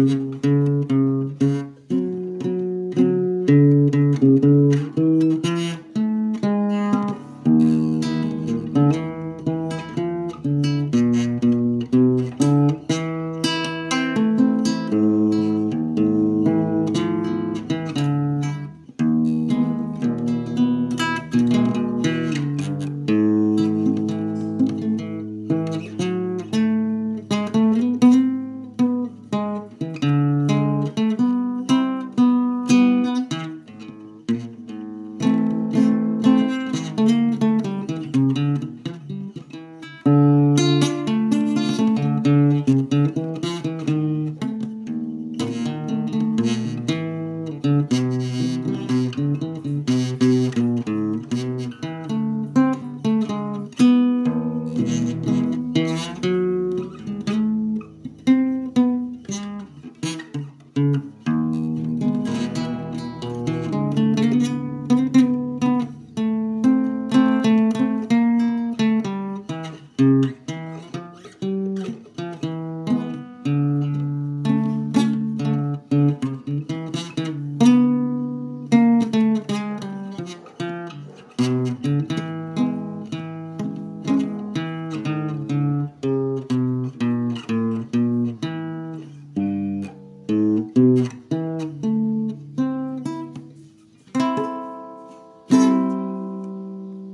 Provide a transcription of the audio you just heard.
Mm-hmm.